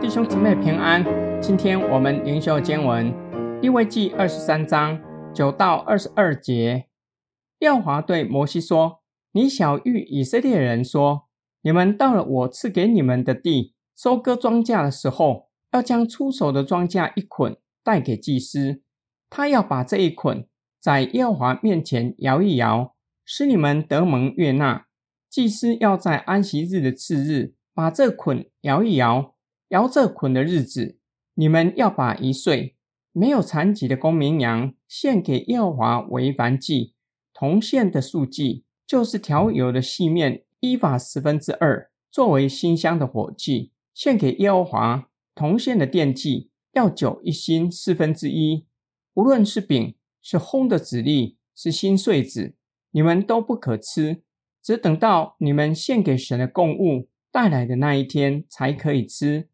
弟兄姊妹平安，今天我们灵修经文利未记二十三章九到二十二节。耶和华对摩西说：“你晓諭以色列人说，你们到了我赐给你们的地，收割庄稼的时候，要将出手的庄稼一捆带给祭司，他要把这一捆在耶和华面前摇一摇，使你们得蒙悦纳。祭司要在安息日的次日把这捆摇一摇。”摇这捆的日子，你们要把一岁没有残疾的公绵羊献给耶和华为燔祭，铜线的数计就是调油的细面依法十分之二，作为馨香的火祭，献给耶和华。铜线的奠祭要酒一欣四分之一，无论是饼是烘的籽粒是新穗子，你们都不可吃，只等到你们献给神的供物带来的那一天才可以吃。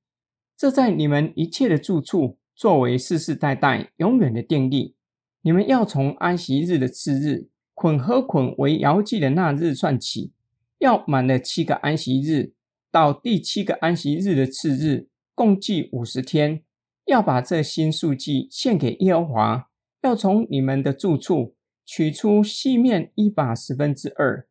这在你们一切的住处，作为世世代代永远的定例。你们要从安息日的次日，捆和捆为摇祭的那日算起，要满了七个安息日，到第七个安息日的次日，共计五十天。要把这新数计献给耶和华。要从你们的住处取出细面一把十分之二，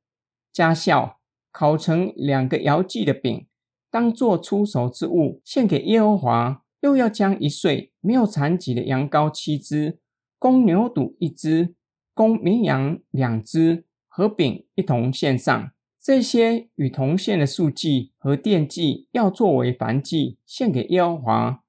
加酵，烤成两个摇祭的饼。当作出手之物献给耶和华，又要将一岁没有残疾的羊羔七只，公牛犊一只，公绵羊两只，和饼一同献上。这些与铜线的数计和奠祭要作为燔祭献给耶和华，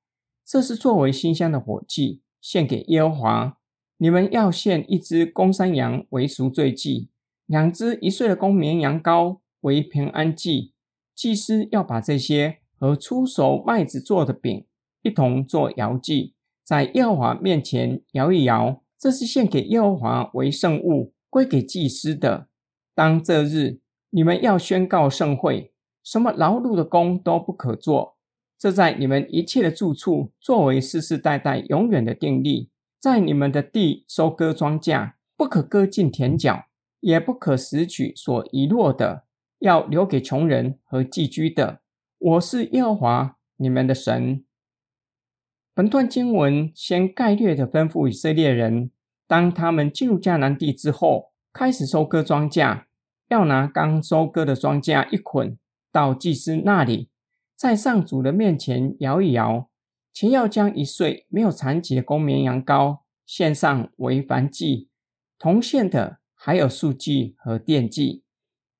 这是作为馨香的火祭献给耶和华。你们要献一只公山羊为赎罪祭，两只一岁的公绵羊羔为平安祭。祭司要把这些和初熟麦子做的饼一同做摇祭，在耶和华面前摇一摇，这是献给耶和华为圣物，归给祭司的。当这日，你们要宣告盛会，什么劳碌的工都不可做。这在你们一切的住处，作为世世代代永远的定例。在你们的地收割庄稼，不可割尽田角，也不可拾取所遗落的。要留给穷人和寄居的。我是耶和华你们的神。本段经文先概略地吩咐以色列人，当他们进入迦南地之后，开始收割庄稼，要拿刚收割的庄稼一捆到祭司那里，在上主的面前摇一摇，且要将一岁没有残疾的公绵羊羔献上为燔祭，同献的，还有数计和奠祭。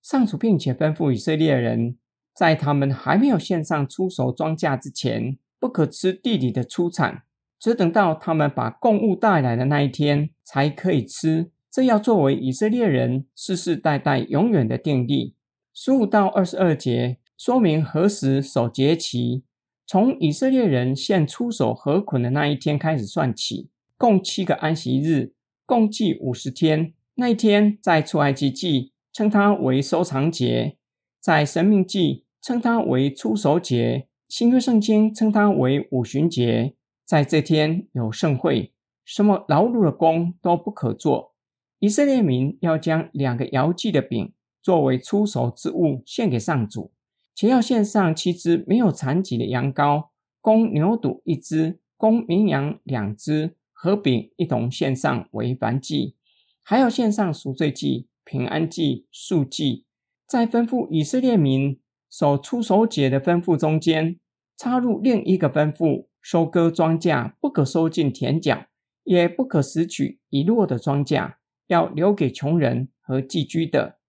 上主并且吩咐以色列人，在他们还没有献上初熟庄稼之前，不可吃地里的出产，只等到他们把供物带来的那一天才可以吃。这要作为以色列人世世代代永远的定例。十五到二十二节说明何时守节期，从以色列人献出手和捆的那一天开始算起，共七个安息日，共计五十天。那一天在出埃及记。称它为收藏节，在神命记称它为出手节，新约圣经称它为五旬节。在这天有盛会，什么劳碌的工都不可做。以色列民要将两个摇祭的饼作为出手之物献给上主，且要献上七只没有残疾的羊羔，公牛犊一只，公绵羊两只，和饼一同献上为燔祭，还要献上赎罪祭。平安祭、素祭，在吩咐以色列民守出手节的吩咐中间，插入另一个吩咐：收割庄稼不可收进田角，也不可拾取遗落的庄稼，要留给穷人和寄居的。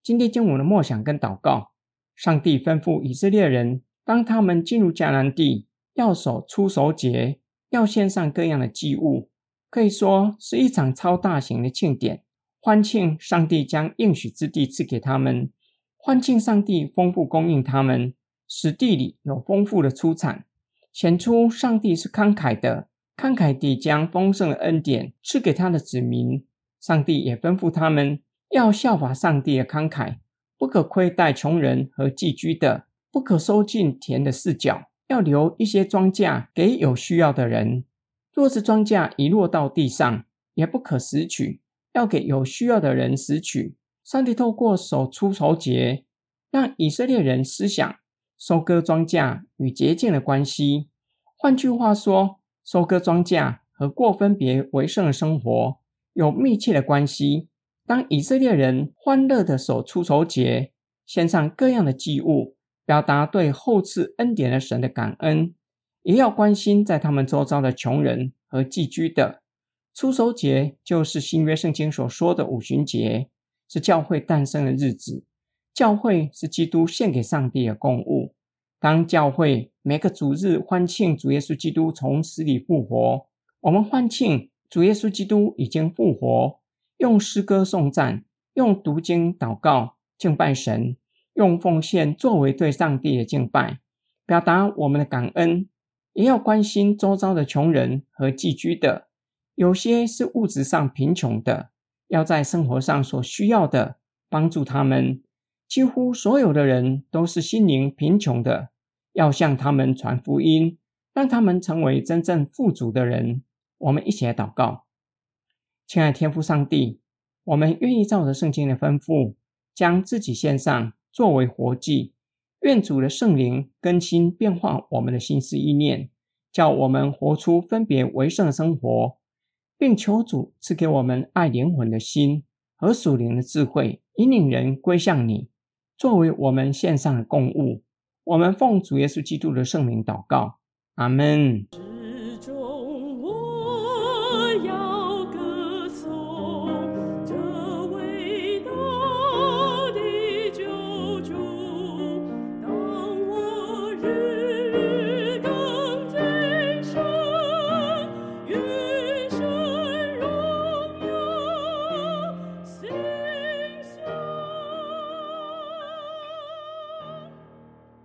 今天经文的默想跟祷告，上帝吩咐以色列人，当他们进入迦南地，要守初熟节，要献上各样的祭物，可以说是一场超大型的庆典。欢庆上帝将应许之地赐给他们，欢庆上帝丰富供应他们，使地里有丰富的出产，显出上帝是慷慨的，慷慨地将丰盛的恩典赐给他的子民。上帝也吩咐他们要效法上帝的慷慨，不可亏待穷人和寄居的，不可收尽田的四角，要留一些庄稼给有需要的人。若是庄稼遗落到地上，也不可拾取。要给有需要的人拾取，上帝透过守初熟节，让以色列人思想收割庄稼与洁净的关系。换句话说，收割庄稼和过分别为圣的生活有密切的关系。当以色列人欢乐的守初熟节，献上各样的祭物，表达对厚赐恩典的神的感恩，也要关心在他们周遭的穷人和寄居的。初熟节就是新约圣经所说的五旬节，是教会诞生的日子。教会是基督献给上帝的供物。当教会每个主日欢庆主耶稣基督从死里复活，我们欢庆主耶稣基督已经复活。用诗歌颂赞，用读经祷告敬拜神，用奉献作为对上帝的敬拜，表达我们的感恩，也要关心周遭的穷人和寄居的，有些是物质上贫穷的，要在生活上所需要的帮助他们。几乎所有的人都是心灵贫穷的，要向他们传福音，让他们成为真正富足的人。我们一起来祷告。亲爱的天父上帝，我们愿意照着圣经的吩咐，将自己献上作为活祭。愿主的圣灵更新变化我们的心思意念，叫我们活出分别为圣的生活，并求主赐给我们爱灵魂的心和属灵的智慧，引领人归向你，作为我们献上的供物。我们奉主耶稣基督的圣名祷告，阿门。